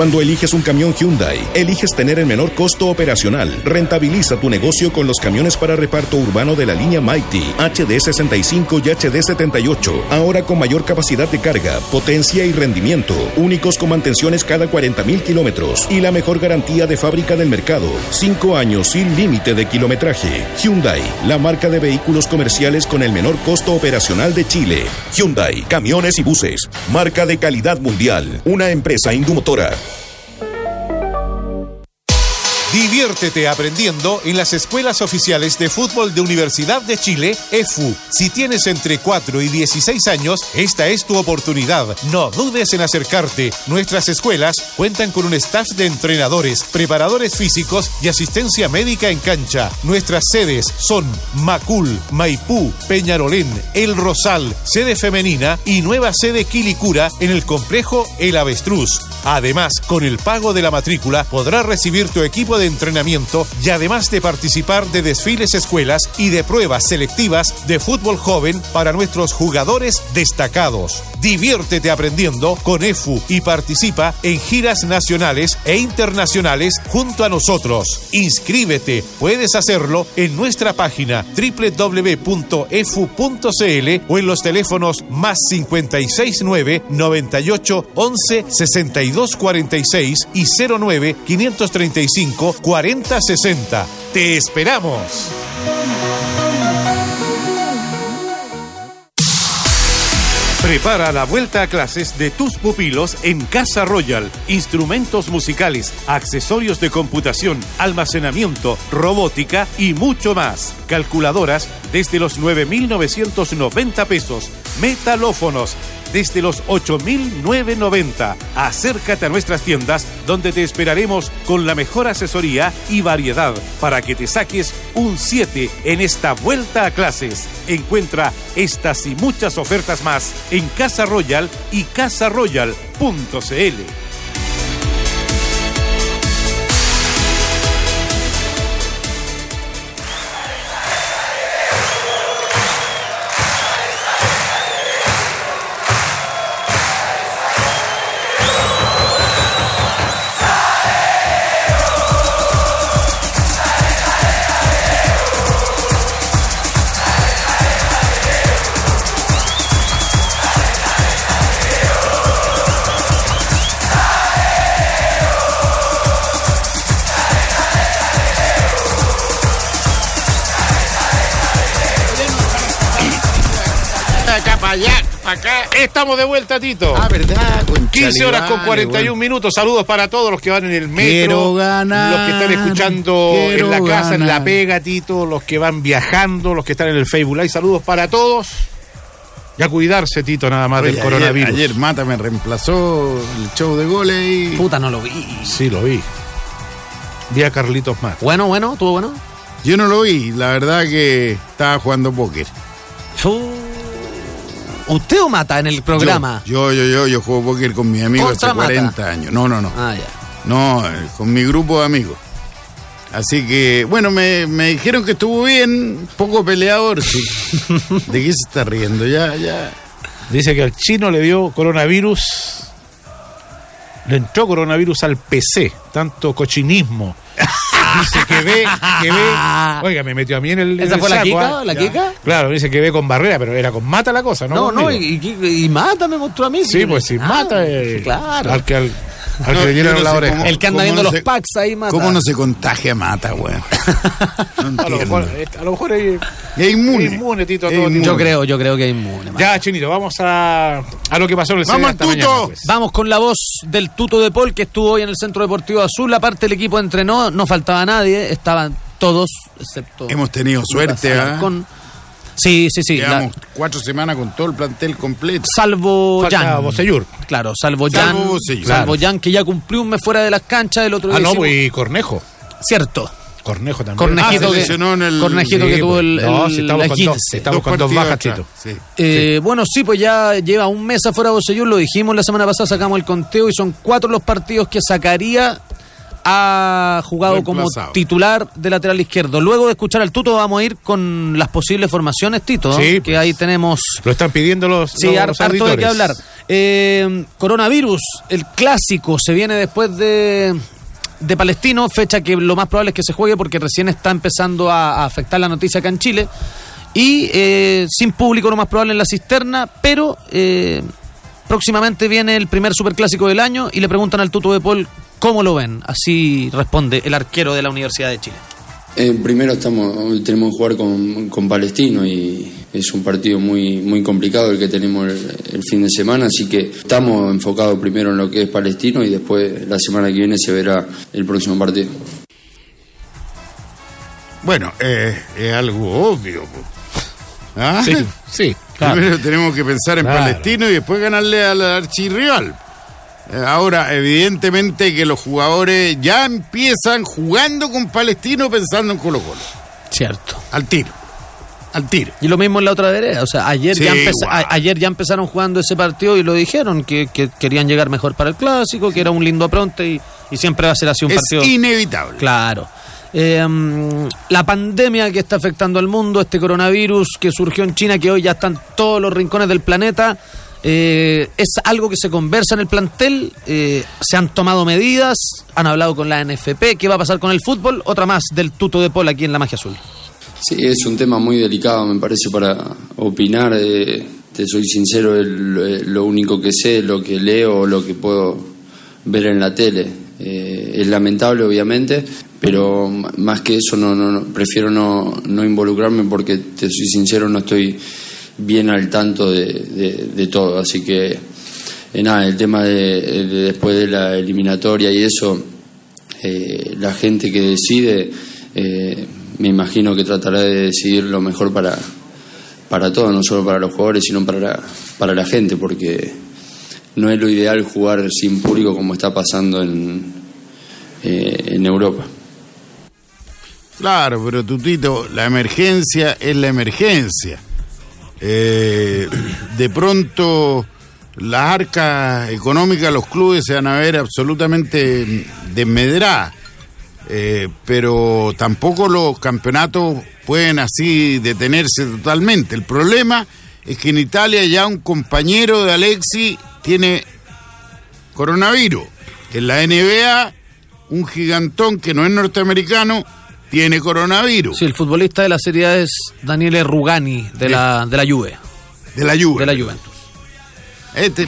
Cuando eliges un camión Hyundai, eliges tener el menor costo operacional. Rentabiliza tu negocio con los camiones para reparto urbano de la línea Mighty, HD65 y HD78. Ahora con mayor capacidad de carga, potencia y rendimiento. Únicos con mantenciones cada 40.000 kilómetros. Y la mejor garantía de fábrica del mercado. Cinco años sin límite de kilometraje. Hyundai, la marca de vehículos comerciales con el menor costo operacional de Chile. Hyundai, camiones y buses. Marca de calidad mundial. Una empresa indumotora. Diviértete aprendiendo en las escuelas oficiales de fútbol de Universidad de Chile, EFU. Si tienes entre 4 y 16 años, esta es tu oportunidad. No dudes en acercarte. Nuestras escuelas cuentan con un staff de entrenadores, preparadores físicos y asistencia médica en cancha. Nuestras sedes son Macul, Maipú, Peñarolén, El Rosal, sede femenina y nueva sede Quilicura en el complejo El Avestruz. Además, con el pago de la matrícula podrás recibir tu equipo de entrenamiento y además de participar de desfiles escuelas y de pruebas selectivas de fútbol joven para nuestros jugadores destacados. Diviértete aprendiendo con EFU y participa en giras nacionales e internacionales junto a nosotros. Inscríbete, puedes hacerlo en nuestra página www.efu.cl o en los teléfonos más 569 98 11 62 46 y 09 535 40 60. ¡Te esperamos! Prepara la vuelta a clases de tus pupilos en Casa Royal. Instrumentos musicales, accesorios de computación, almacenamiento, robótica y mucho más. Calculadoras desde los 9.990 pesos. Metalófonos desde los 8.990. Acércate a nuestras tiendas donde te esperaremos con la mejor asesoría y variedad para que te saques un 7 en esta vuelta a clases. Encuentra estas y muchas ofertas más en Casa Royal y casaroyal.cl. para acá. Estamos de vuelta, Tito. Ah, verdad, concha 15 horas con vale, 41 bueno. minutos. Saludos para todos los que van en el metro. Quiero ganar, los que están escuchando en la casa, en la pega, Tito. Los que van viajando, los que están en el Facebook Live. Saludos para todos. Y a cuidarse, Tito, nada más Oye, del ayer- coronavirus. Ayer, Mata me reemplazó el show de goles y... Puta, no lo vi. Sí, lo vi. Vi a Carlitos más. Bueno, bueno, estuvo bueno. Yo no lo vi, la verdad que estaba jugando póker. Fu- ¿Usted o mata en el programa? Yo, yo, yo, yo juego póker con mis amigos Contra hace Mata. 40 años. No, no, no. Ah, ya. No, eh, con mi grupo de amigos. Así que, bueno, me, me dijeron que estuvo bien, poco peleador, sí. *laughs* ¿De qué se está riendo? Ya, ya. Dice que al chino le dio coronavirus. Le entró coronavirus al PC. Tanto cochinismo. *laughs* Dice que ve, que ve. *laughs* Oiga, me metió a mí en el. en ¿Esa el fue la Kika? ¿ah? ¿La Ya. Kika? Claro, dice que ve con barrera, pero era con mata la cosa, ¿no? No, no, y, y- y mata me mostró a mí. Sí, pues Ah, mata. eh, Claro. Al que, al, al No, que le dieron no la oreja. cómo- El que anda ¿Cómo viendo no los se- packs ahí mata. ¿Cómo no se contagia Mata, weón? *laughs* No A lo mejor, eh, a lo mejor es, Es inmune. es inmune, Tito, a Es todo inmune. Yo creo, yo creo que es inmune. mata. Ya, Chinito, vamos a, a lo que pasó en el Vamos al tuto. mañana, pues. Vamos con la voz del Tuto de Paul que estuvo hoy en el Centro Deportivo Azul. Aparte el equipo entrenó, no faltaba nadie, estaban todos, excepto... Hemos tenido suerte, ¿ah? Sí, sí, sí. la- Llevamos cuatro semanas con todo el plantel completo. salvo Jan. Bocellur. Claro, salvo Salvo Jan. Salvo Claro. Jan que ya cumplió un mes fuera de las canchas el otro día. Ah, no, y Cornejo. Cierto. Cornejo también. Cornejito, Ah, que, lesionó en el- Cornejito Sí, que tuvo pues. el, No, el- si estamos la con 15. dos, estamos con dos bajas, sí. Eh, Bueno, sí, pues ya lleva un mes afuera Bocellur, lo dijimos la semana pasada, sacamos el conteo y son cuatro los partidos que sacaría ha jugado como titular de lateral izquierdo. Luego de escuchar al Tuto vamos a ir con las posibles formaciones, Tito, Sí, que pues. ahí tenemos Lo están pidiendo los, Sí, los har- harto de qué hablar. Eh, coronavirus, el clásico, se viene después de, de Palestino, fecha que lo más probable es que se juegue porque recién está empezando a, a afectar la noticia acá en Chile. Y eh, sin público lo más probable en la cisterna, pero eh, próximamente viene el primer superclásico del año y le preguntan al tuto de Paul cómo lo ven. Así responde el arquero de la Universidad de Chile. Eh, primero estamos, tenemos que jugar con, con Palestino y es un partido muy, muy complicado el que tenemos el, el fin de semana, así que estamos enfocados primero en lo que es Palestino y después la semana que viene se verá el próximo partido. Bueno, eh, es algo obvio. ¿Ah? Sí, *laughs* sí. claro. Primero tenemos que pensar en Claro. Palestino y después ganarle al archirrival. Eh, Ahora, evidentemente que los jugadores ya empiezan jugando con Palestino pensando en Colo Colo. Cierto. Al tiro. Al tiro. Y lo mismo en la otra vereda, o sea, ayer, Sí, ya, ayer empezaron jugando ese partido y lo dijeron, que, que querían llegar mejor para el clásico, que era un lindo apronte y, y siempre va a ser así un Es partido. inevitable. Claro. Eh, mm, la pandemia que está afectando al mundo, este coronavirus que surgió en China, que hoy ya están todos los rincones del planeta, eh, es algo que se conversa en el plantel, eh, se han tomado medidas, han hablado con la NFP, ¿qué va a pasar con el fútbol? Otra más del tuto de Paul aquí en la Magia Azul. Sí, es un tema muy delicado, me parece, para opinar. eh, te soy sincero, el- lo único que sé, lo que leo, lo que puedo ver en la tele. Eh, es lamentable, obviamente, pero más que eso, no, no, no, prefiero no, no involucrarme porque, te soy sincero, no estoy bien al tanto de, de- todo. Así que, eh, nada, el tema de, de después de la eliminatoria y eso, eh, la gente que decide, eh, me imagino que tratará de decidir lo mejor para, para todos, no solo para los jugadores, sino para la, para la gente, porque no es lo ideal jugar sin público como está pasando en, en Europa. Claro, pero Tutito, la emergencia es la emergencia. Eh, de pronto, las arcas económicas los clubes se van a ver absolutamente desmedradas. Eh, pero tampoco los campeonatos pueden así detenerse totalmente. El problema es que en Italia ya un compañero de Alexi tiene coronavirus. En la NBA, un gigantón que no es norteamericano tiene coronavirus. Sí, el futbolista de la Serie A es Daniele Rugani de la, de la Juve, De la Juve. de la Juventus. Este,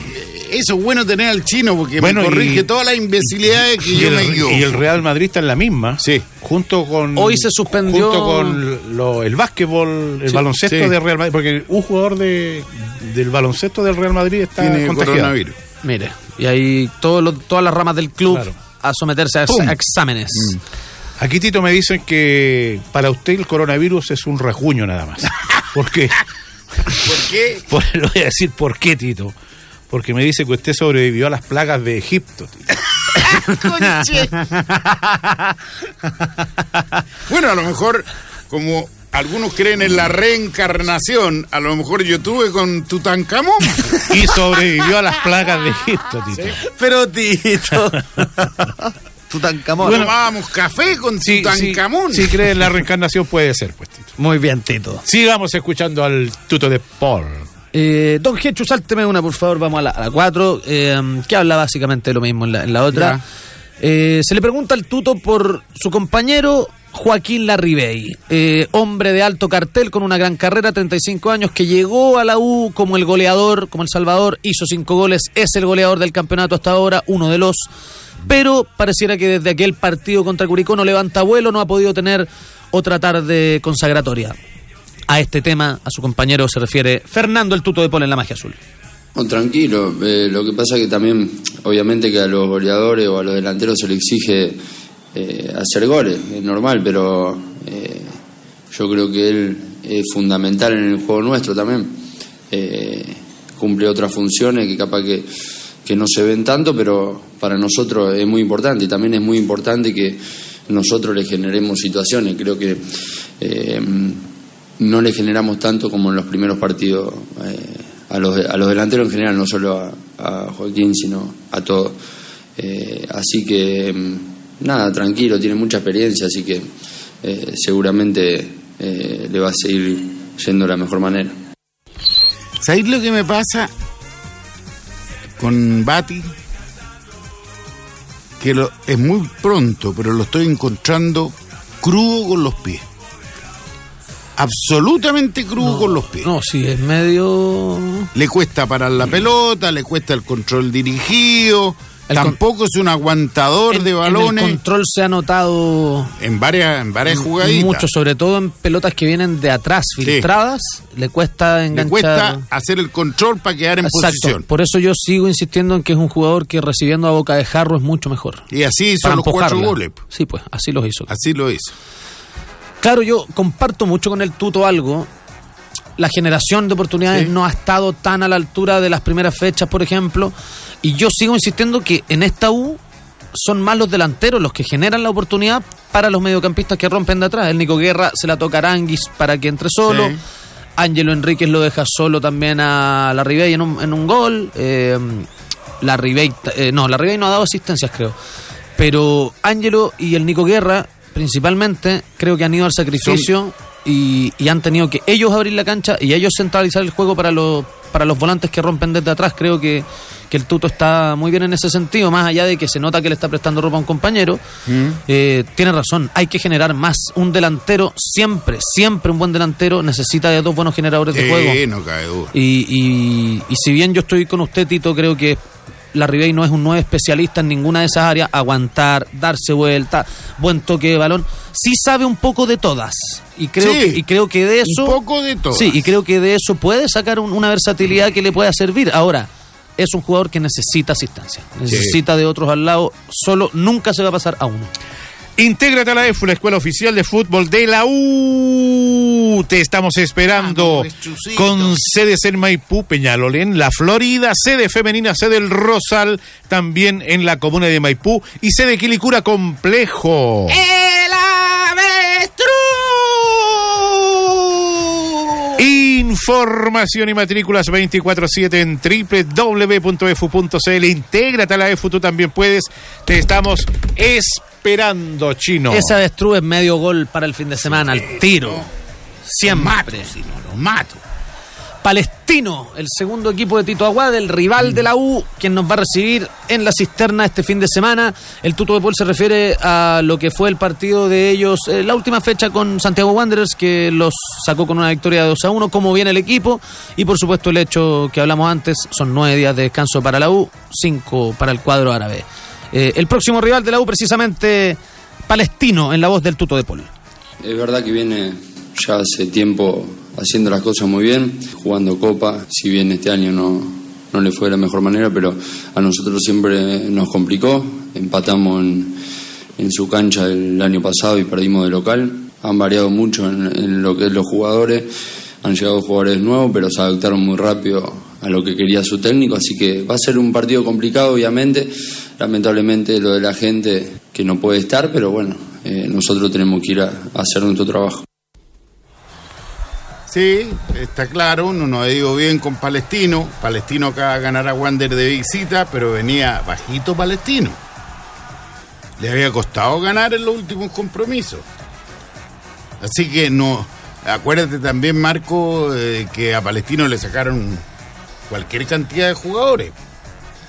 eso es bueno tener al chino porque Bueno, me corrige y- todas las imbecilidades que Y yo el, me equivoco. y el Real Madrid está en la misma. Sí. Junto con. Hoy se suspendió- Junto con lo- el básquetbol, el Sí, baloncesto sí. de Real Madrid. Porque un jugador de, del baloncesto del Real Madrid está Tiene contagiado. coronavirus. Mire, y ahí todos los- todas las ramas del club Claro. a someterse a, ex- ¡Pum! a exámenes. Aquí, Tito, me dicen que para usted el coronavirus es un rasguño nada más. *laughs* ¿Por qué? ¿Por qué? Por, le voy a decir por qué, Tito. Porque me dice que usted sobrevivió a las plagas de Egipto, Tito. *laughs* Bueno, a lo mejor, como algunos creen en la reencarnación, a lo mejor yo tuve con Tutankamón. Y sobrevivió a las plagas de Egipto, Tito. Pero Tito. *laughs* Tutankamón. Tomábamos café con Sí, Tutankamón. sí, si cree en la reencarnación puede ser, pues, Tito. Muy bien, Tito. Sigamos escuchando al tuto de Paul. Eh, don Gechu, sálteme una, por favor, vamos a la 4, que habla básicamente de lo mismo en la, en la otra. Eh, se le pregunta al tuto por su compañero Joaquín Larribey, eh, hombre de alto cartel con una gran carrera, 35 años, que llegó a la U como el goleador, como el Salvador, hizo cinco goles, es el goleador del campeonato hasta ahora, uno de los. Pero pareciera que desde aquel partido contra Curicó no levanta vuelo, no ha podido tener otra tarde consagratoria. A este tema, a su compañero se refiere Fernando el Tuto de Pol en la Magia Azul. Tranquilo, eh, lo que pasa que también, obviamente que a los goleadores o a los delanteros se le exige eh, hacer goles, es normal, pero eh, yo creo que él es fundamental en el juego nuestro también. Cumple otras funciones que capaz que, que no se ven tanto, pero para nosotros es muy importante y también es muy importante que nosotros le generemos situaciones. Creo que eh, no le generamos tanto como en los primeros partidos eh, a, los, a los delanteros en general, no solo a, a Joaquín, sino a todos. Eh, así que, mm, nada, tranquilo, tiene mucha experiencia, así que seguramente le va a seguir yendo de la mejor manera. ¿Sabéis lo que me pasa con Bati? Que lo, es muy pronto, pero lo estoy encontrando crudo con los pies. Absolutamente crudo con los pies. No, sí, es medio. Le cuesta parar la pelota, le cuesta el control dirigido. El tampoco es un aguantador En- de en balones. el control se ha notado En varias, en varias jugaditas. mucho, sobre todo en pelotas que vienen de atrás, filtradas. Le cuesta Le enganchar. cuesta hacer el control para quedar en Exacto. posición. Por eso yo sigo insistiendo en que es un jugador que recibiendo a boca de jarro es mucho mejor. Y así hizo Para los cuatro goles. Sí, pues, así los hizo. Así lo hizo. Claro, yo comparto mucho con el tuto algo. La generación de oportunidades Sí. no ha estado tan a la altura de las primeras fechas, por ejemplo. Y yo sigo insistiendo que en esta U son más los delanteros los que generan la oportunidad para los mediocampistas que rompen de atrás. El Nico Guerra se la toca a Aranguis para que entre solo. Sí. Ángelo Enríquez lo deja solo también a la Ribey en un, en un gol. Eh, la Ribey, eh, no, la Ribey no ha dado asistencias, creo. Pero Ángelo y el Nico Guerra, principalmente, creo que han ido al sacrificio y, y han tenido que ellos abrir la cancha y ellos centralizar el juego para los, para los volantes que rompen desde atrás. Creo que, que el Tuto está muy bien en ese sentido, más allá de que se nota que le está prestando ropa a un compañero. eh, tiene razón, hay que generar más. Un delantero, siempre, siempre un buen delantero necesita de dos buenos generadores de juego. No cabe duda. Y, y- y si bien yo estoy con usted, Tito, creo que la Ribey no es un nuevo especialista en ninguna de esas áreas, aguantar, darse vuelta, buen toque de balón, sí sabe un poco de todas. Y creo, Sí, que, y creo que de eso... Un poco de todo. Sí, y creo que de eso puede sacar un- una versatilidad que le pueda servir. Ahora, es un jugador que necesita asistencia, necesita de otros al lado, solo nunca se va a pasar a uno. Intégrate a la EFU, la Escuela Oficial de Fútbol de la U. Te estamos esperando Ah, con sedes en Maipú, Peñalolén, La Florida, sede femenina, sede El Rosal, también en la comuna de Maipú y sede Quilicura Complejo. Información y matrículas 24-7 en www.efu.cl. Intégrate a la EFU, tú también puedes. Te estamos esperando, chino. Esa avestruz es medio gol para el fin de semana, al tiro. Siempre. Mato, lo mato. Palestino, el segundo equipo de Tito Aguad, el rival de la U, quien nos va a recibir en la cisterna este fin de semana. El Tuto de Paul se refiere a lo que fue el partido de ellos, eh, la última fecha con Santiago Wanderers, que los sacó con una victoria de 2 a 1, cómo viene el equipo, y por supuesto el hecho que hablamos antes, son nueve días de descanso para la U, cinco para el cuadro árabe. Eh, el próximo rival de la U, precisamente Palestino, en la voz del Tuto de Paul. Es verdad que viene ya hace tiempo haciendo las cosas muy bien, jugando Copa, si bien este año no, no le fue la mejor manera, pero a nosotros siempre nos complicó, empatamos en, en su cancha el año pasado y perdimos de local, han variado mucho en lo que es los jugadores, han llegado jugadores nuevos, pero se adaptaron muy rápido a lo que quería su técnico, así que va a ser un partido complicado, obviamente, lamentablemente lo de la gente que no puede estar, pero bueno, eh, nosotros tenemos que ir a, hacer nuestro trabajo. Sí, está claro, uno no ha ido bien con Palestino. Palestino acaba de ganar a Wander de visita, pero venía bajito Palestino. Le había costado ganar en los últimos compromisos. Así que no. Acuérdate también, Marco, eh, que a Palestino le sacaron cualquier cantidad de jugadores.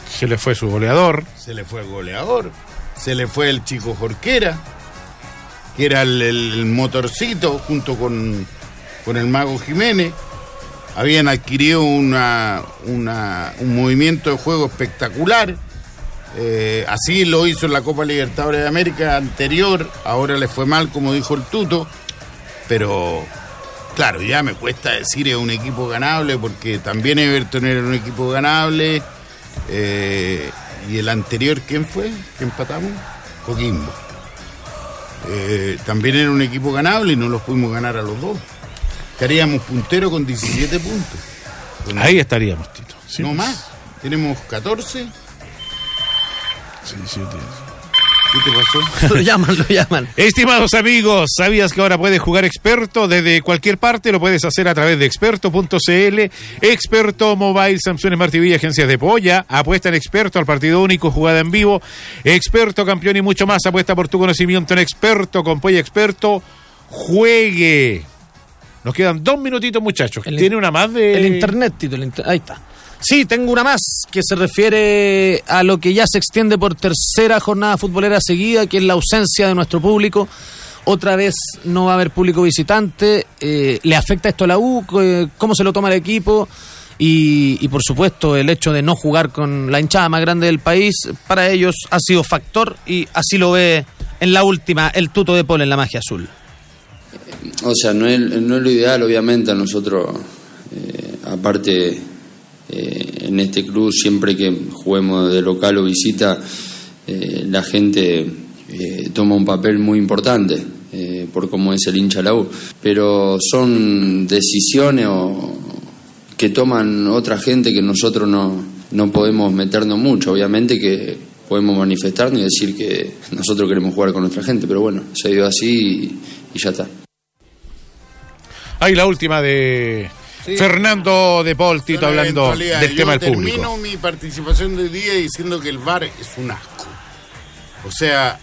Se le fue su goleador. Se le fue el goleador, se le fue el chico Jorquera, que era el, el motorcito junto con, con el mago Jiménez. Habían adquirido una, una- un movimiento de juego espectacular. Eh, así lo hizo en la Copa Libertadores de América anterior. Ahora le fue mal, como dijo el Tuto. Pero claro, ya me cuesta decir es un equipo ganable porque también Everton era un equipo ganable. Eh, y el anterior, ¿quién fue? ¿Que empatamos? Coquimbo. Eh, también era un equipo ganable y no los pudimos ganar a los dos. Estaríamos puntero con 17 puntos. Con- Ahí estaríamos, Tito. Sí. No más. Tenemos 14. Sí, sí, sí. ¿Qué te pasó? *laughs* lo llaman, lo llaman. Estimados amigos, ¿sabías que ahora puedes jugar experto desde cualquier parte? Lo puedes hacer a través de experto.cl, experto mobile, Samsung Smart TV, agencias de polla, apuesta en experto al partido único, jugada en vivo, experto campeón y mucho más, apuesta por tu conocimiento en experto, con polla experto, juegue. Nos quedan dos minutitos, muchachos. El- ¿Tiene una más de...? El internet, Tito, el inter- ahí está. Sí, tengo una más que se refiere a lo que ya se extiende por tercera jornada futbolera seguida, que es la ausencia de nuestro público. Otra vez no va a haber público visitante. Eh, ¿Le afecta esto a la U? Eh, ¿Cómo se lo toma el equipo? Y, y, por supuesto el hecho de no jugar con la hinchada más grande del país, para ellos ha sido factor y así lo ve en la última el tuto de Paul en la magia azul. O sea, no es, no es lo ideal, obviamente, a nosotros, eh, aparte, eh, en este club, siempre que juguemos de local o visita, eh, la gente eh, toma un papel muy importante por cómo es el hincha la U. Pero son decisiones o- que toman otra gente que nosotros no, no podemos meternos mucho. Obviamente que podemos manifestarnos y decir que nosotros queremos jugar con nuestra gente, pero bueno, se dio así y- y ya está. Ahí la última de Sí. Fernando de Paul, Tito, hablando del Yo tema del termino público. mi participación del día diciendo que el VAR es un asco. O sea,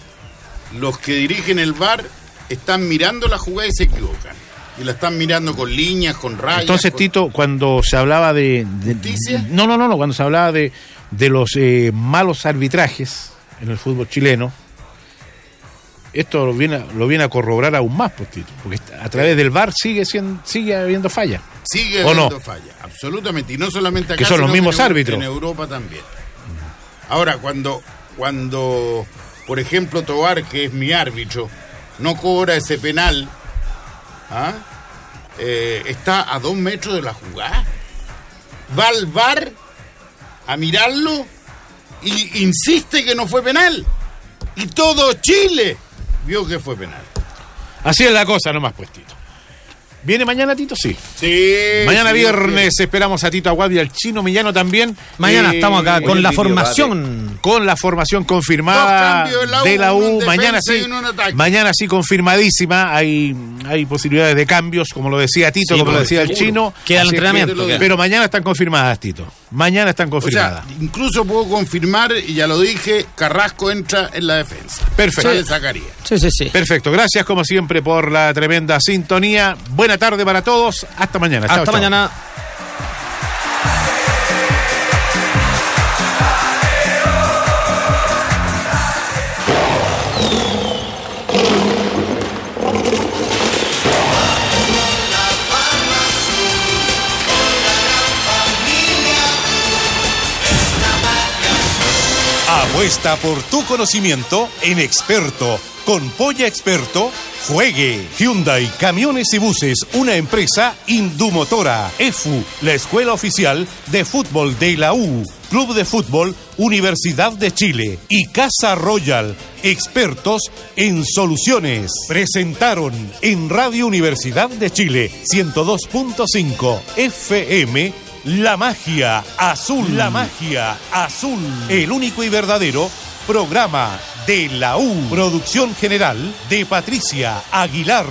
los que dirigen el VAR están mirando la jugada y se equivocan. Y la están mirando con líneas, con rayas. Entonces, con- Tito, cuando se hablaba de... de- ¿Justicia? no, no, no, no, cuando se hablaba de, de los eh, malos arbitrajes en el fútbol chileno, esto lo viene, a- lo viene a corroborar aún más, pues, Tito, porque a través del VAR sigue, siendo, sigue habiendo falla. Sigue ¿O no? habiendo falla, absolutamente. Y no solamente acá, Que son los sino mismos en árbitros. En Europa también. Ahora, cuando, cuando, por ejemplo, Tobar, que es mi árbitro, no cobra ese penal, ¿ah? Eh, está a dos metros de la jugada. Va al VAR a mirarlo y insiste que no fue penal. Y todo Chile vio que fue penal. Así es la cosa nomás, pues, Tito. ¿Viene mañana, Tito? Sí. Sí. Mañana sí, viernes esperamos a Tito Aguad y al Chino Millano también. Mañana Eh, estamos acá con la formación. con la formación confirmada la U, de la U. Mañana sí, mañana sí confirmadísima. Hay, hay posibilidades de cambios, como lo decía Tito, Sí, como lo por decía el chino. Queda el que- entrenamiento, pero mañana están confirmadas, Tito. Mañana están O confirmadas. sea, incluso puedo confirmar, y ya lo dije, Carrasco entra en la defensa. Perfecto. Sale Zacarías. Sí, sí, sí. Perfecto. Gracias, como siempre, por la tremenda sintonía. Buena tarde para todos. Hasta mañana. Hasta mañana. Apuesta por tu conocimiento en Experto. Con Polla Experto, juegue. Hyundai Camiones y Buses, una empresa Indumotora. EFU, la escuela oficial de fútbol de la U. Club de Fútbol Universidad de Chile y Casa Royal, expertos en soluciones. Presentaron en Radio Universidad de Chile 102.5 FM La Magia Azul. La Magia Azul. El único y verdadero programa de la U. Producción general de Patricia Aguilar.